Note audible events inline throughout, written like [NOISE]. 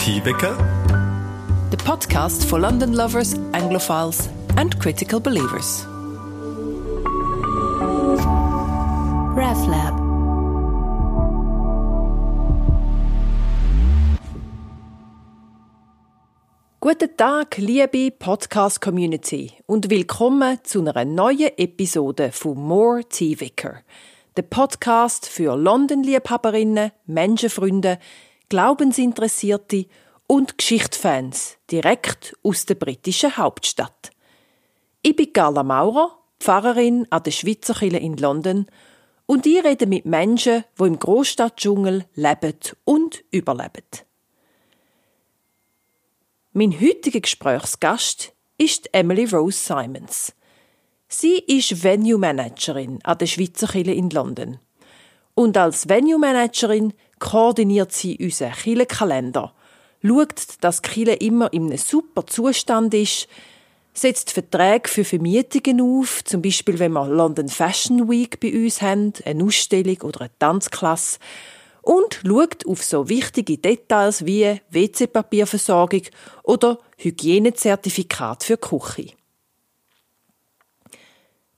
Tea-Wecker, the podcast for London lovers, Anglophiles, and critical believers. RevLab. Guten Tag, liebe Podcast-Community und willkommen zu einer neuen Episode von More Tea Vicar, der Podcast für London-Liebhaberinnen, Menschenfreunde, Glaubensinteressierte und Geschichtsfans direkt aus der britischen Hauptstadt. Ich bin Carla Maurer, Pfarrerin an der Schweizer Kirche in London und ich rede mit Menschen, die im Großstadtdschungel leben und überleben. Mein heutiger Gesprächsgast ist Emily Rose Simons. Sie ist Venue Managerin an der Schweizer Kirche in London. Und als Venue Managerin koordiniert sie unseren Kirchenkalender, schaut, dass die Kirche immer in einem super Zustand ist, setzt Verträge für Vermietungen auf, zum Beispiel wenn wir London Fashion Week bei uns haben, eine Ausstellung oder eine Tanzklasse, und schaut auf so wichtige Details wie WC-Papierversorgung oder Hygienezertifikat für die Küche.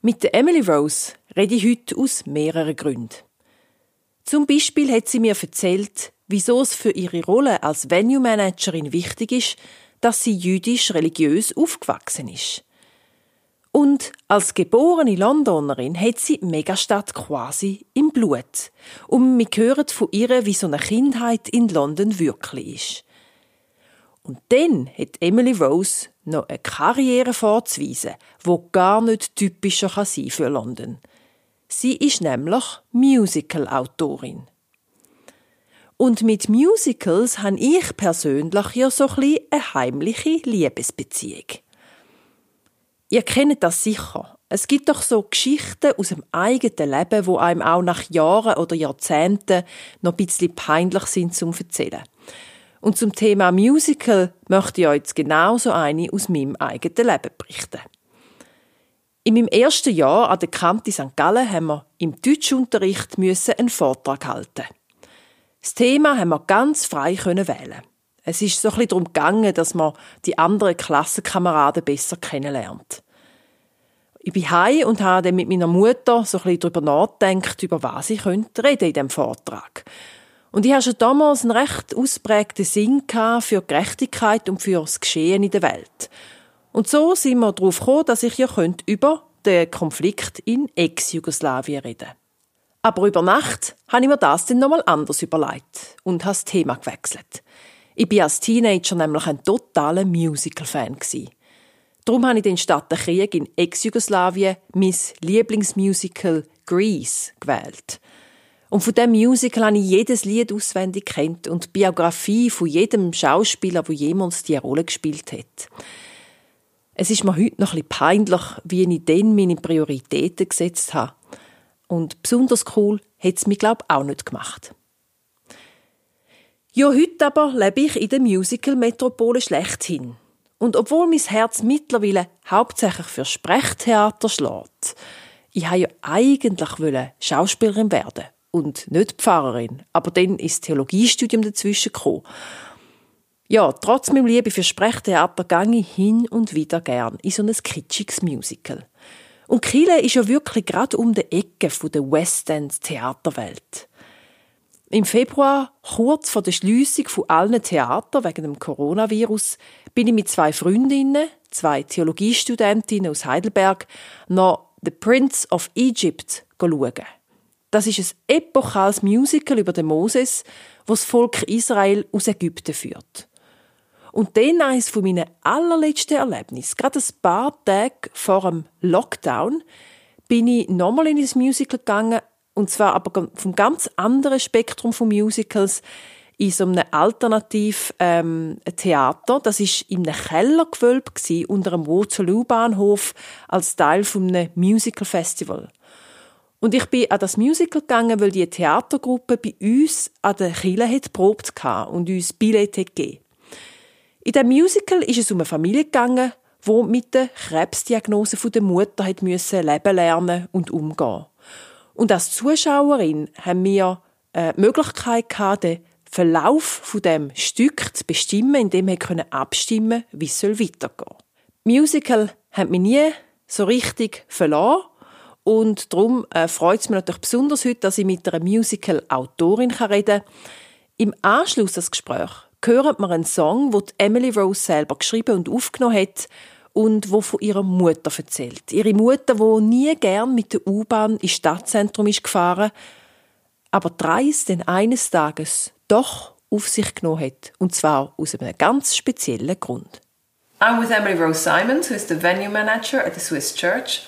Mit der Emily Rose rede ich heute aus mehreren Gründen. Zum Beispiel hat sie mir erzählt, wieso es für ihre Rolle als Venue Managerin wichtig ist, dass sie jüdisch religiös aufgewachsen ist. Und als geborene Londonerin hat sie die Megastadt quasi im Blut. Und wir hören von ihr, wie so eine Kindheit in London wirklich ist. Und dann hat Emily Rose noch eine Karriere vorzuweisen, wo gar nicht typischer kann sein für London. Sie ist nämlich Musical-Autorin. Und mit Musicals habe ich persönlich ja so ein eine heimliche Liebesbeziehung. Ihr kennt das sicher. Es gibt doch so Geschichten aus dem eigenen Leben, wo einem auch nach Jahren oder Jahrzehnten noch ein bisschen peinlich sind zum Erzählen. Und zum Thema Musical möchte ich euch jetzt genauso eine aus meinem eigenen Leben berichten. In meinem ersten Jahr an der Kante St. Gallen haben wir im Deutschunterricht einen Vortrag halten. Das Thema haben wir ganz frei wählen. Es ist so ein darum gegangen, dass man die anderen Klassenkameraden besser kennenlernt. Ich bin heim und habe dann mit meiner Mutter so ein darüber nachgedacht, über was ich reden in diesem Vortrag. Und ich hatte schon damals einen recht ausprägten Sinn für Gerechtigkeit und für das Geschehen in der Welt. Und so sind wir darauf gekommen, dass ich ja über den Konflikt in Ex-Jugoslawien reden Aber über Nacht habe ich mir das dann nochmal anders überlegt und habe das Thema gewechselt. Ich war als Teenager nämlich ein totaler Musical-Fan. Darum habe ich den statt der Krieg in Ex-Jugoslawien mein Lieblingsmusical Grease gewählt. Und von diesem Musical habe ich jedes Lied auswendig kennt und die Biografie von jedem Schauspieler, der jemals diese Rolle gespielt hat. Es ist mir heute noch ein bisschen peinlich, wie ich dann meine Prioritäten gesetzt habe. Und besonders cool hat es mich, glaube ich, auch nicht gemacht. Ja, heute aber lebe ich in der Musical-Metropole schlechthin. Und obwohl mein Herz mittlerweile hauptsächlich für Sprechtheater schlägt, ich wollte ja eigentlich Schauspielerin werden und nicht Pfarrerin. Aber dann ist das Theologiestudium dazwischen gekommen. Ja, trotz meinem Liebe für Sprechtheater gehe ich hin und wieder gern in so ein kitschiges Musical. Und Kiel ist ja wirklich gerade um die Ecke der West End Theaterwelt. Im Februar, kurz vor der Schliessung von allen Theatern wegen dem Coronavirus, bin ich mit zwei Freundinnen, zwei Theologiestudentinnen aus Heidelberg, noch The Prince of Egypt schauen. Das ist ein epochales Musical über den Moses, wo das Volk Israel aus Ägypten führt. Und dann eines von meinen allerletzten Erlebnissen, gerade ein paar Tage vor dem Lockdown, bin ich nochmal in ein Musical gegangen, und zwar aber vom ganz anderen Spektrum von Musicals in so einem alternativ ähm, Theater. Das ist in einem Kellergewölbe unter einem Waterloo-Bahnhof als Teil von einem Musical-Festival. Und ich bin an das Musical gegangen, weil die Theatergruppe bei uns an der hat probt und uns Billette gegeben. In dem Musical ist es um eine Familie gegangen, wo mit der Krebsdiagnose der Mutter hat müssen leben lernen und umgehen. Und als Zuschauerin haben wir äh, die Möglichkeit gehabt, den Verlauf von dem Stück zu bestimmen, indem er können abstimmen, wie es weitergehen soll. Musical haben mich nie so richtig verloren und darum äh, freut es mich natürlich besonders heute, dass ich mit einer Musical-Autorin reden kann. Im Anschluss an das Gespräch hören wir einen Song, den Emily Rose selber geschrieben und aufgenommen hat und wo von ihrer Mutter erzählt. Ihre Mutter, wo nie gern mit der U-Bahn ins Stadtzentrum ist gefahren, aber dreist denn eines Tages doch auf sich genommen hat, und zwar aus einem ganz speziellen Grund. I'm with Emily Rose Simons, who is the venue manager at the Swiss Church,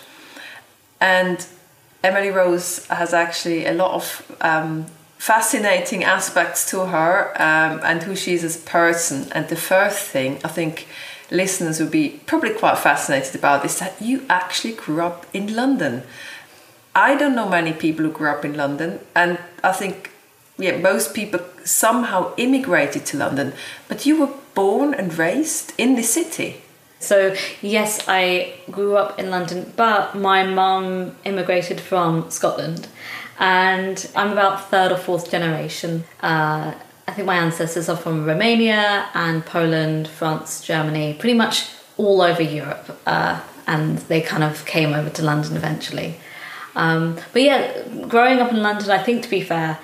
and Emily Rose has actually a lot of um, fascinating aspects to her um, and who she is as a person. And the first thing I think listeners would be probably quite fascinated about is that you actually grew up in London. I don't know many people who grew up in London, and I think yeah, most people somehow immigrated to London, but you were born and raised in the city. So, yes, I grew up in London, but my mum immigrated from Scotland, and I'm about third or fourth generation. Uh, I think my ancestors are from Romania and Poland, France, Germany, pretty much all over Europe, uh, and they kind of came over to London eventually. Um, but yeah, growing up in London, I think to be fair,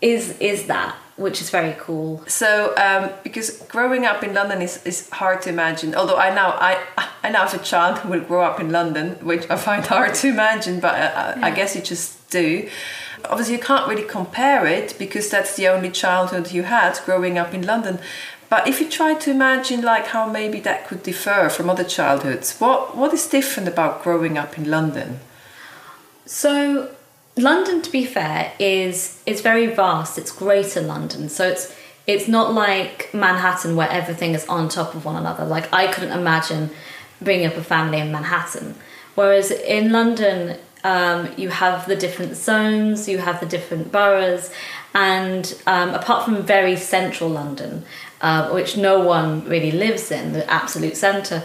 is is that which is very cool. So, um, because growing up in London is, is hard to imagine. Although I now I I now have a child who will grow up in London, which I find [LAUGHS] hard to imagine. But I, uh, yeah. I guess you just do. Obviously, you can't really compare it because that's the only childhood you had growing up in London. But if you try to imagine like how maybe that could differ from other childhoods, what what is different about growing up in London? So London, to be fair, is is very vast. It's Greater London, so it's it's not like Manhattan where everything is on top of one another. Like I couldn't imagine bringing up a family in Manhattan. Whereas in London, um, you have the different zones, you have the different boroughs, and um, apart from very central London, uh, which no one really lives in, the absolute centre,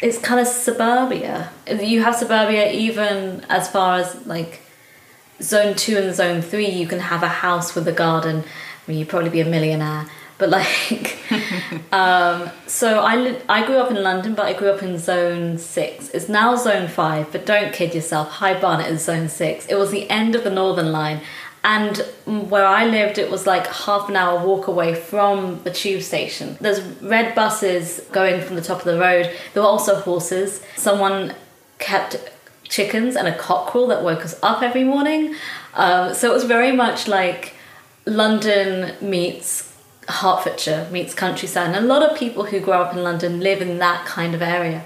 it's kind of suburbia. You have suburbia even as far as like zone two and zone three, you can have a house with a garden. I mean, you'd probably be a millionaire. But like, [LAUGHS] um, so I li- I grew up in London, but I grew up in zone six. It's now zone five, but don't kid yourself. High Barnet is zone six. It was the end of the Northern Line, and where I lived, it was like half an hour walk away from the tube station. There's red buses going from the top of the road. There were also horses. Someone kept chickens and a cockerel that woke us up every morning. Um, so it was very much like London meets Hertfordshire meets countryside. And a lot of people who grow up in London live in that kind of area.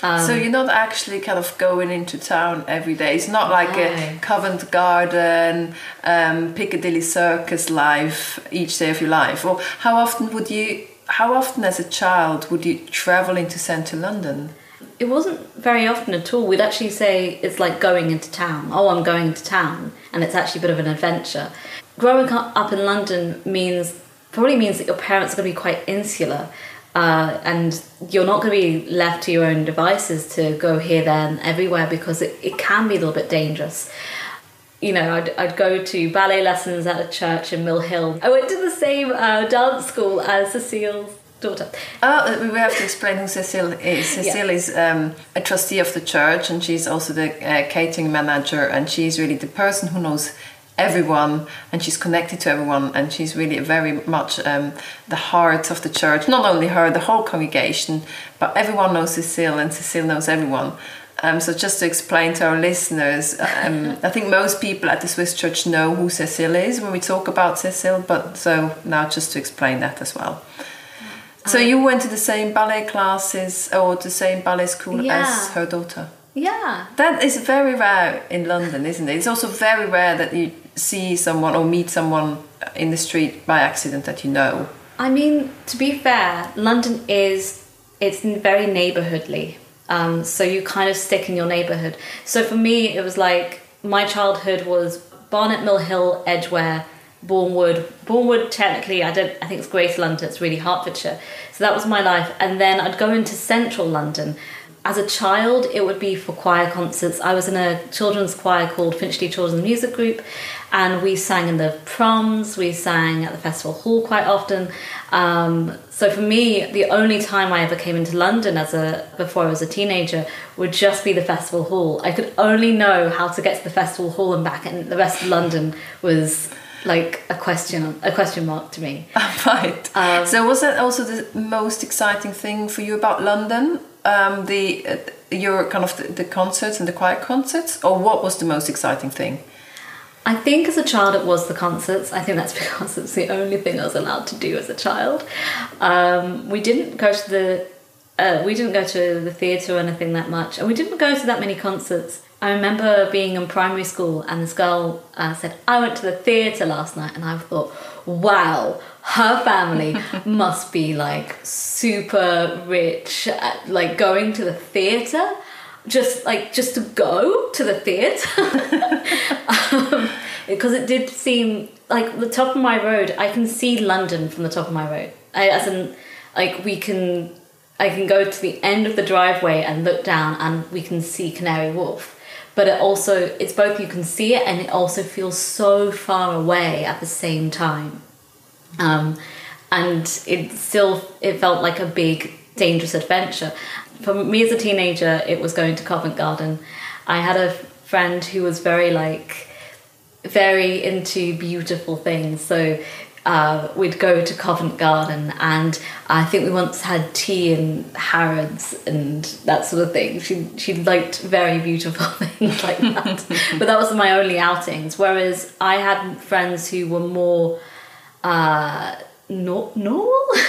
Um, so you're not actually kind of going into town every day. It's not like no. a Covent Garden, um, Piccadilly Circus life each day of your life. Or how often would you? How often as a child would you travel into central London? it wasn't very often at all. We'd actually say it's like going into town. Oh, I'm going into town, and it's actually a bit of an adventure. Growing up in London means probably means that your parents are going to be quite insular, uh, and you're not going to be left to your own devices to go here, there, and everywhere because it, it can be a little bit dangerous. You know, I'd, I'd go to ballet lessons at a church in Mill Hill. I went to the same uh, dance school as Cecile's daughter. Oh, we have to explain who Cecile is. [LAUGHS] Cecile yeah. is um, a trustee of the church, and she's also the uh, catering manager, and she's really the person who knows everyone and she's connected to everyone and she's really very much um, the heart of the church not only her the whole congregation but everyone knows cecile and cecile knows everyone um, so just to explain to our listeners um, [LAUGHS] i think most people at the swiss church know who cecile is when we talk about cecile but so now just to explain that as well so you went to the same ballet classes or the same ballet school yeah. as her daughter? Yeah. That is very rare in London, isn't it? It's also very rare that you see someone or meet someone in the street by accident that you know. I mean, to be fair, London is it's very neighborhoodly. Um, so you kind of stick in your neighborhood. So for me, it was like my childhood was Barnet Mill Hill, Edgware, Borehamwood. Borehamwood, technically, I don't. I think it's Greater London. It's really Hertfordshire. So that was my life. And then I'd go into Central London, as a child, it would be for choir concerts. I was in a children's choir called Finchley Children's Music Group, and we sang in the proms, we sang at the festival hall quite often. Um, so for me, the only time I ever came into London as a before I was a teenager would just be the festival hall. I could only know how to get to the festival hall and back, and the rest of London was like a question a question mark to me. [LAUGHS] right. Um, so was that also the most exciting thing for you about London? Um, the uh, your kind of the, the, concerts and the choir concerts, or what was the most exciting thing? I think as a child it was the concerts. I think that's [LAUGHS] because it's the only thing I was allowed to do as a child. Um, we didn't go to the uh, we didn't go to the theatre or anything that much, and we didn't go to that many concerts. I remember being in primary school, and this girl uh, said, "I went to the theatre last night," and I thought, "Wow, her family must be like super rich, like going to the theatre, just like just to go to the theatre. um, because it did seem like the top of my road. I can see London from the top of my road. I, as in, like we can, I can go to the end of the driveway and look down, and we can see Canary Wharf but it also it's both you can see it and it also feels so far away at the same time um, and it still it felt like a big dangerous adventure for me as a teenager it was going to covent garden i had a friend who was very like very into beautiful things so uh, we'd go to Covent Garden, and I think we once had tea in Harrods and that sort of thing. She she liked very beautiful [LAUGHS] things like that, but that was my only outings. Whereas I had friends who were more uh, no- normal. [LAUGHS]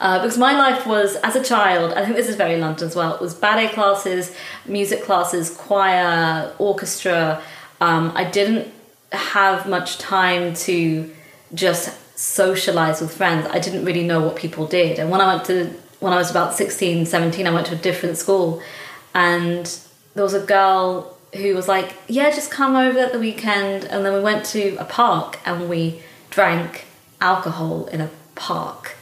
Uh, because my life was as a child i think this is very london as well it was ballet classes music classes choir orchestra. Um, i didn't have much time to just socialize with friends. I didn't really know what people did. And when i went to when i was about 16 17 i went to a different school. And there was a girl who was like yeah just come over at the weekend. And then we went to a park and we drank alcohol in a park.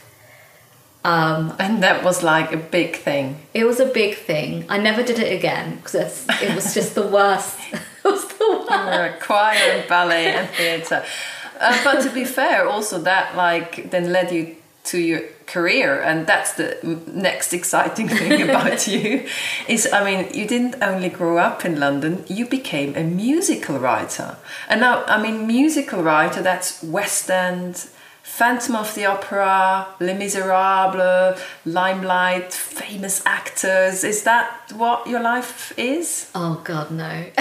Um, and that was like a big thing. It was a big thing. I never did it again because it was just the worst. [LAUGHS] it was the worst. choir and ballet and theatre. Uh, but to be fair, also that like then led you to your career and that's the next exciting thing [LAUGHS] about you is i mean you didn't only grow up in london you became a musical writer and now i mean musical writer that's west end Phantom of the Opera, Les Miserables, Limelight, famous actors. Is that what your life is? Oh, God, no. [LAUGHS]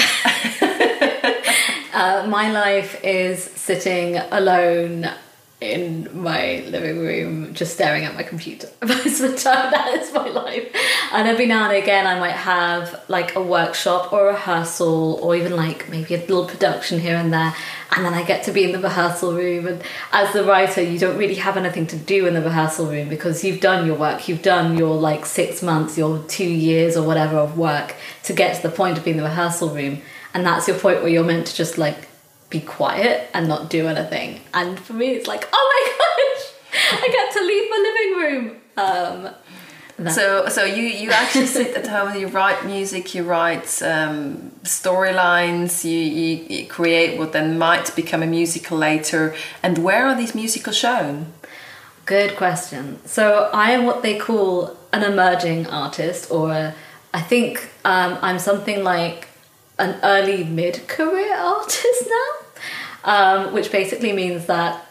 uh, my life is sitting alone in my living room just staring at my computer [LAUGHS] most of the time. [LAUGHS] That is my life. And every now and again i might have like a workshop or a rehearsal or even like maybe a little production here and there and then i get to be in the rehearsal room. And as the writer you don't really have anything to do in the rehearsal room because you've done your work. You've done your like six months your two years or whatever of work to get to the point of being in the rehearsal room. And that's your point where you're meant to just like be quiet and not do anything. And for me, it's like, oh my [LAUGHS] gosh, I get to leave my living room. Um, so, so you you actually sit at home and you write music, you write um, storylines, you, you, you create what then might become a musical later. And where are these musicals shown? Good question. So I am what they call an emerging artist, or a, I think um, I'm something like an early mid career [LAUGHS] artist now, um, which basically means that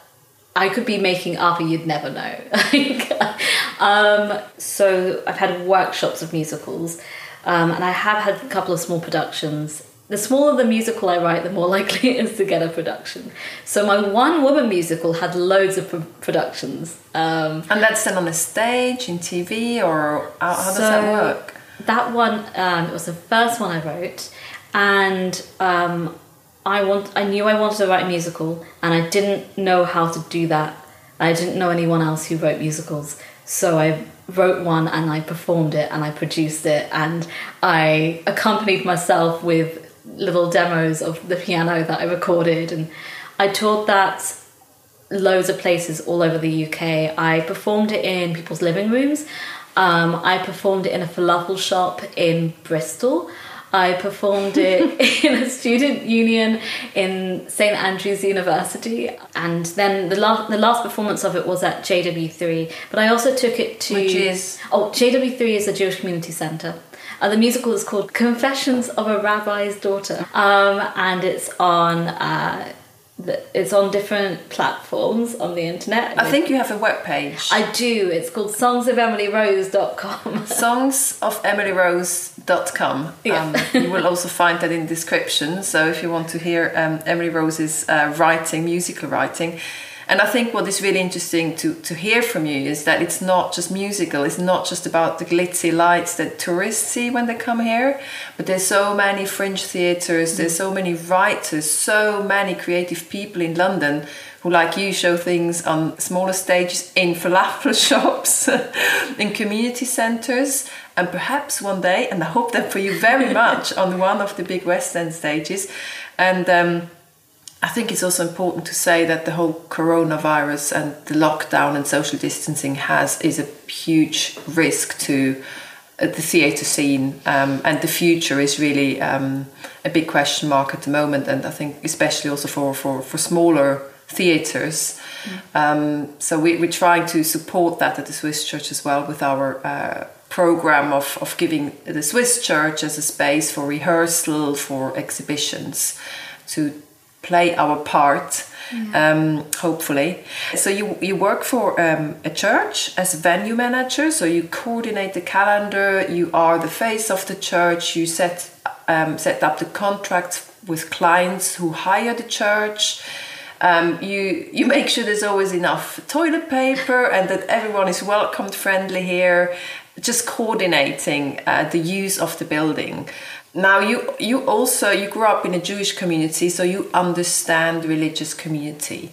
I could be making art but you'd never know. [LAUGHS] um, so I've had workshops of musicals, um, and I have had a couple of small productions. The smaller the musical I write, the more [LAUGHS] likely it is to get a production. So my one woman musical had loads of productions. Um, and that's done on a stage, in TV, or how, how does that work? That one, um, it was the first one I wrote and um, I want I knew I wanted to write a musical, and I didn't know how to do that. I didn't know anyone else who wrote musicals, so I wrote one and I performed it and I produced it and I accompanied myself with little demos of the piano that I recorded and I taught that loads of places all over the UK. I performed it in people's living rooms. Um, I performed it in a falafel shop in Bristol. I performed it [LAUGHS] in a student union in St Andrews University, and then the last the last performance of it was at JW3. But I also took it to which is oh JW3 is a Jewish community centre. Uh, the musical is called Confessions of a Rabbi's Daughter, um, and it's on. Uh, it's on different platforms on the internet. I think you have a web page. I do. It's called songsofemilyrose.com. [LAUGHS] songsofemilyrose.com. Yeah. Um, you will also find that in the description. So if you want to hear um, Emily Rose's uh, writing, musical writing, and I think what is really interesting to, to hear from you is that it's not just musical, it's not just about the glitzy lights that tourists see when they come here, but there's so many fringe theatres, there's so many writers, so many creative people in London who, like you, show things on smaller stages in falafel [LAUGHS] shops, [LAUGHS] in community centres, and perhaps one day, and I hope that for you very [LAUGHS] much, on one of the big West End stages. And um, I think it's also important to say that the whole coronavirus and the lockdown and social distancing has is a huge risk to uh, the theatre scene, um, and the future is really um, a big question mark at the moment. And I think especially also for for, for smaller theatres. Mm. Um, so we, we're trying to support that at the Swiss Church as well with our uh, program of, of giving the Swiss Church as a space for rehearsal, for exhibitions, to play our part. Yeah. Um, hopefully. So you you work for um, a church as venue manager. So you coordinate the calendar. You are the face of the church. You set um, set up the contracts with clients who hire the church. Um, you you make sure there's always enough toilet paper and that everyone is welcomed friendly here. Just coordinating uh, the use of the building now you you also you grew up in a jewish community so you understand religious community.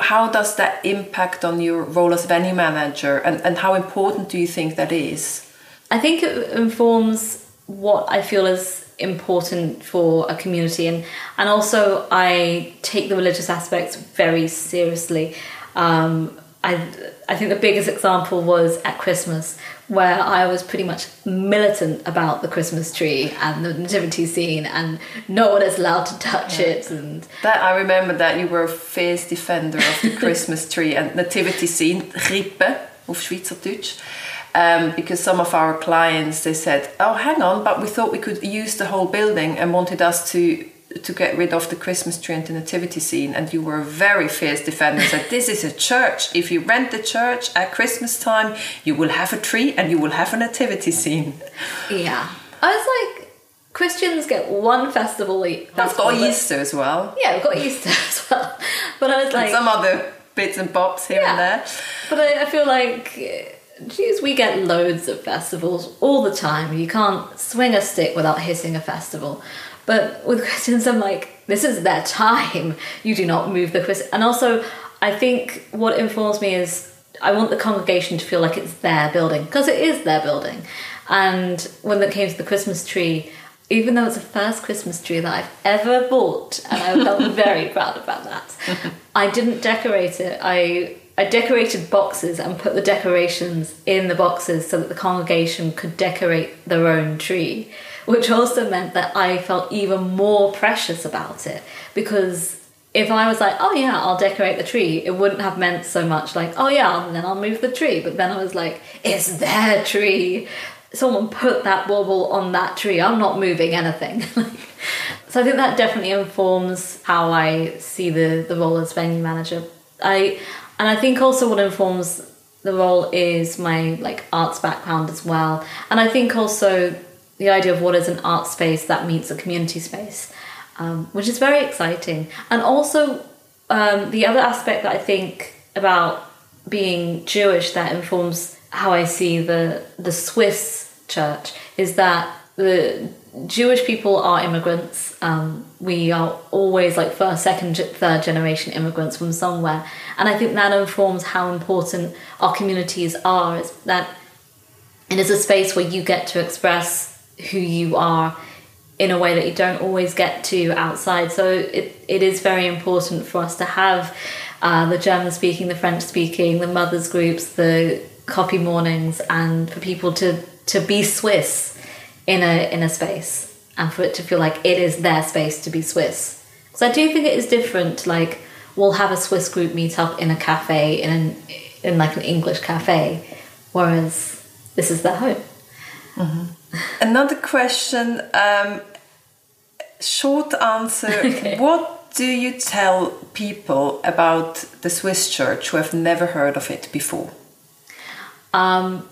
How does that impact on your role as venue manager and, and how important do you think that is? I think it informs what i feel is important for a community and and also i take the religious aspects very seriously. Um, I, I think the biggest example was at Christmas, where I was pretty much militant about the Christmas tree and the nativity scene, and no one is allowed to touch yeah. it. And that I remember that you were a fierce defender of the Christmas [LAUGHS] tree and nativity scene, Krippe, of Schweizerdeutsch. Um, because some of our clients they said, "Oh, hang on, but we thought we could use the whole building and wanted us to to get rid of the Christmas tree and the nativity scene, and you were a very fierce defender. Said this is a church. If you rent the church at Christmas time, you will have a tree and you will have a nativity scene. Yeah, I was like, Christians get one festival. We've got Easter as well. Yeah, we've got Easter [LAUGHS] as well. But I was like, and some other bits and bobs here yeah. and there. But I, I feel like Jews, we get loads of festivals all the time. You can't swing a stick without hitting a festival. But with Christians, I'm like, this is their time. You do not move the Christian. And also, I think what informs me is I want the congregation to feel like it's their building because it is their building. And when it came to the Christmas tree, even though it's the first Christmas tree that I've ever bought, and I felt [LAUGHS] very proud about that, I didn't decorate it. I I decorated boxes and put the decorations in the boxes so that the congregation could decorate their own tree which also meant that I felt even more precious about it because if I was like, oh yeah, I'll decorate the tree, it wouldn't have meant so much like, oh yeah, and then I'll move the tree. But then I was like, it's their tree. Someone put that bauble on that tree. I'm not moving anything. [LAUGHS] so I think that definitely informs how I see the, the role as venue manager. I and I think also what informs the role is my like arts background as well. And I think also the idea of what is an art space that meets a community space, um, which is very exciting. And also, um, the other aspect that I think about being Jewish that informs how I see the the Swiss church is that the Jewish people are immigrants. Um, we are always like first, second, third generation immigrants from somewhere, and I think that informs how important our communities are. Is that it is a space where you get to express who you are in a way that you don't always get to outside. So it, it is very important for us to have uh, the German speaking, the French speaking, the mothers groups, the coffee mornings and for people to to be Swiss in a in a space and for it to feel like it is their space to be Swiss. Because I do think it is different. Like we'll have a Swiss group meet up in a cafe in an, in like an English cafe, whereas this is their home. Mm-hmm. Another question. Um, short answer. [LAUGHS] okay. What do you tell people about the Swiss church who have never heard of it before? Um,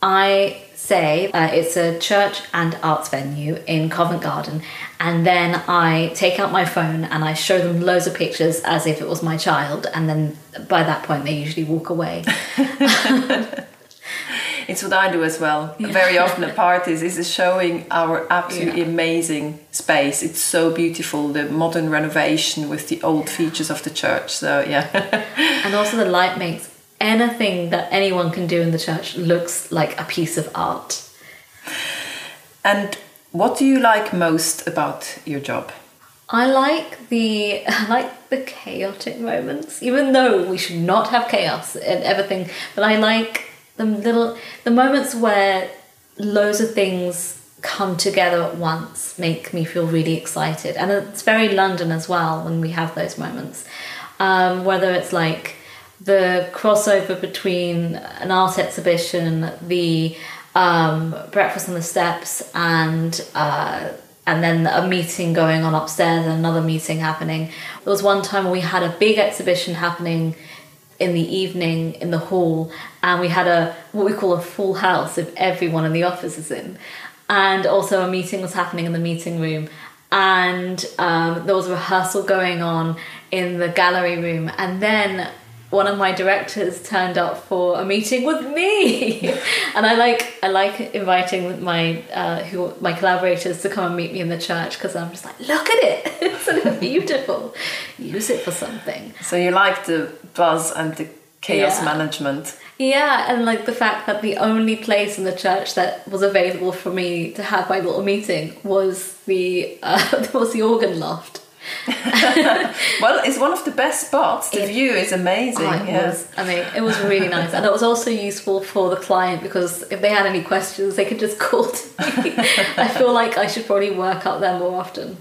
I say uh, it's a church and arts venue in Covent Garden, and then I take out my phone and I show them loads of pictures as if it was my child, and then by that point they usually walk away. [LAUGHS] [LAUGHS] [LAUGHS] it's what I do as well. Yeah. Very often at parties is showing our absolutely yeah. amazing space. It's so beautiful, the modern renovation with the old features of the church. So yeah. [LAUGHS] and also the light makes anything that anyone can do in the church looks like a piece of art. And what do you like most about your job? I like the [LAUGHS] I like the chaotic moments, even though we should not have chaos and everything. But I like the little the moments where loads of things come together at once make me feel really excited, and it's very London as well when we have those moments. Um, whether it's like the crossover between an art exhibition, the um, breakfast on the steps, and uh, and then a meeting going on upstairs and another meeting happening. There was one time we had a big exhibition happening in the evening in the hall, and we had a what we call a full house if everyone in the office is in, and also a meeting was happening in the meeting room, and um, there was a rehearsal going on in the gallery room, and then one of my directors turned up for a meeting with me. [LAUGHS] And i like i like inviting my uh, who my collaborators to come and meet me in the church because i'm just like look at it [LAUGHS] it's beautiful. Use it for something. So you like the buzz and the chaos yeah. management? Yeah and like the fact that the only place in the church that was available for me to have my little meeting was the uh, [LAUGHS] was the organ loft [LAUGHS] well, it's one of the best spots. The it, view is amazing. Oh, yeah. Was, I mean, it was really nice, and it was also useful for the client because if they had any questions, they could just [LAUGHS] call to me. I feel like I should probably work out there more often.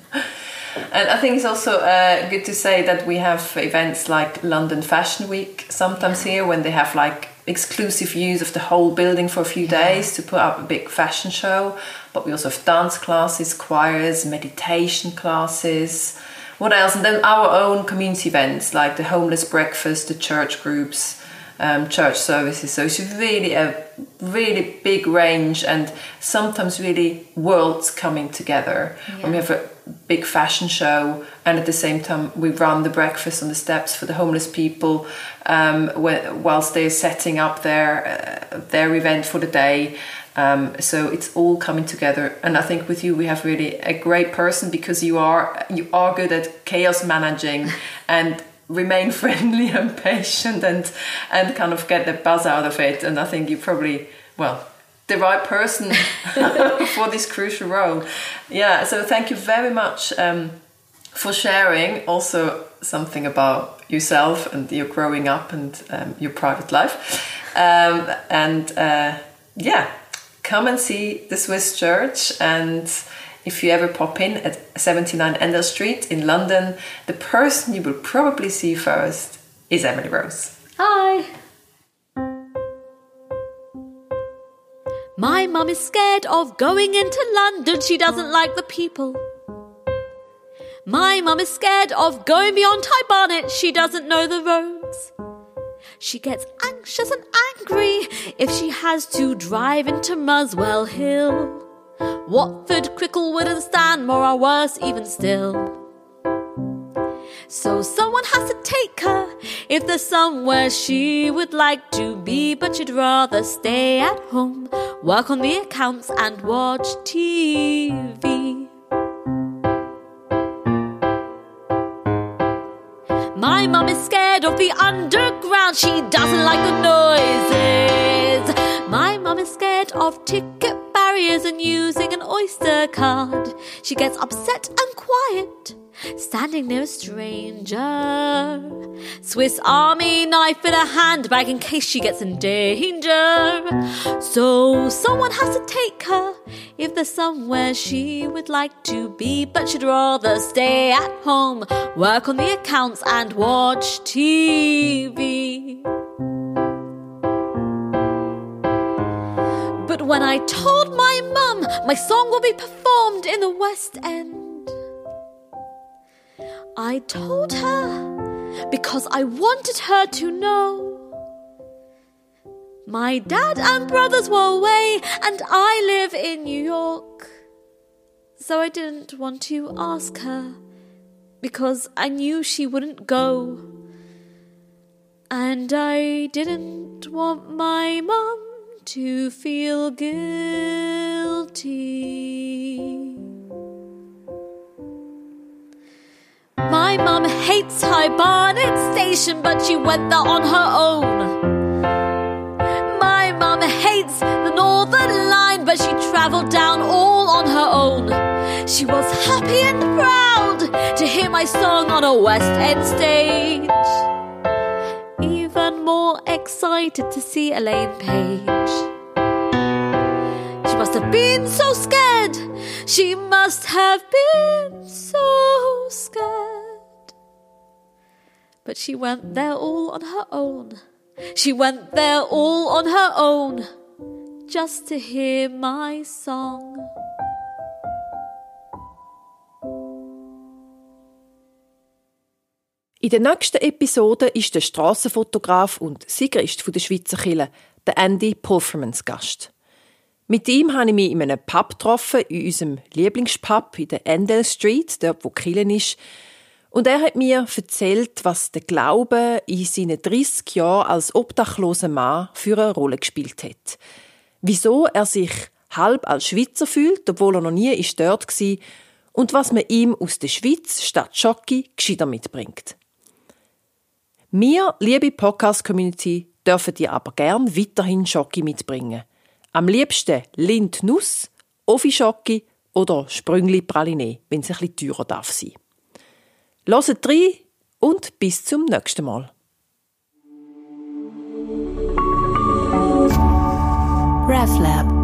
And I think it's also uh, good to say that we have events like London Fashion Week sometimes here when they have like exclusive views of the whole building for a few yeah. days to put up a big fashion show. But we also have dance classes, choirs, meditation classes what else? And then our own community events like the homeless breakfast, the church groups, um, church services. So it's really a really big range and sometimes really worlds coming together. Yeah. When we have a big fashion show and at the same time we run the breakfast on the steps for the homeless people um, whilst they're setting up their uh, their event for the day. Um, so it's all coming together, and I think with you we have really a great person because you are you are good at chaos managing [LAUGHS] and remain [LAUGHS] friendly and patient and and kind of get the buzz out of it. And I think you probably well the right person [LAUGHS] for this crucial role. Yeah. So thank you very much um, for sharing also something about yourself and your growing up and um, your private life. Um, and uh, yeah, come and see the Swiss Church. And if you ever pop in at 79 Endell Street in London, the person you will probably see first is Emily Rose. Hi. My mum is scared of going into London. She doesn't like the people. My mum is scared of going beyond High Barnet. She doesn't know the roads. She gets anxious and angry if she has to drive into Muswell Hill. Watford, Cricklewood, and Stanmore are worse even still. So someone has to take her if there's somewhere she would like to be, but she'd rather stay at home, work on the accounts, and watch TV. My mum is scared of the underground, she doesn't like the noises. My mum is scared of ticket barriers and using an Oyster card. She gets upset and quiet standing near a stranger. Swiss Army knife in her handbag in case she gets in danger. So someone has to take her if there's somewhere she would like to be, but she'd rather stay at home, work on the accounts, and watch TV. But when I told my mum my song will be performed in the West End, I told her because I wanted her to know. My dad and brothers were away, and I live in New York. So I didn't want to ask her because I knew she wouldn't go. And I didn't want my mum to feel guilty. My mum hates High Barnet Station, but she went there on her own. My mum hates the Northern Line, but she travelled down all on her own. She was happy and proud to hear my song on a West End stage. Even more excited to see Elaine Paige. Must have been so scared. She must have been so scared. But she went there all on her own. She went there all on her own just to hear my song. In der nächsten Episode ist der Strassenfotograf und Sigrist der Schweizer Kille, der Andy Pulvermans Gast. Mit ihm habe ich mich in einem Pub getroffen, in unserem Lieblingspub in der Endell Street, dort wo Killen ist. Und er hat mir erzählt, was der Glaube in seinen 30 Jahren als obdachloser Mann für eine Rolle gespielt hat. Wieso er sich halb als Schweizer fühlt, obwohl er noch nie ist dort war, und was man ihm aus der Schweiz statt Schocki gescheiter mitbringt. Wir, liebe Podcast-Community, dürfen dir aber gern weiterhin Schocki mitbringen. Am liebsten Lindnuss, Offi-Schocki oder Sprüngli Praline, wenn es ein bisschen teurer darf sein. Hört rein und bis zum nächsten Mal. RefLab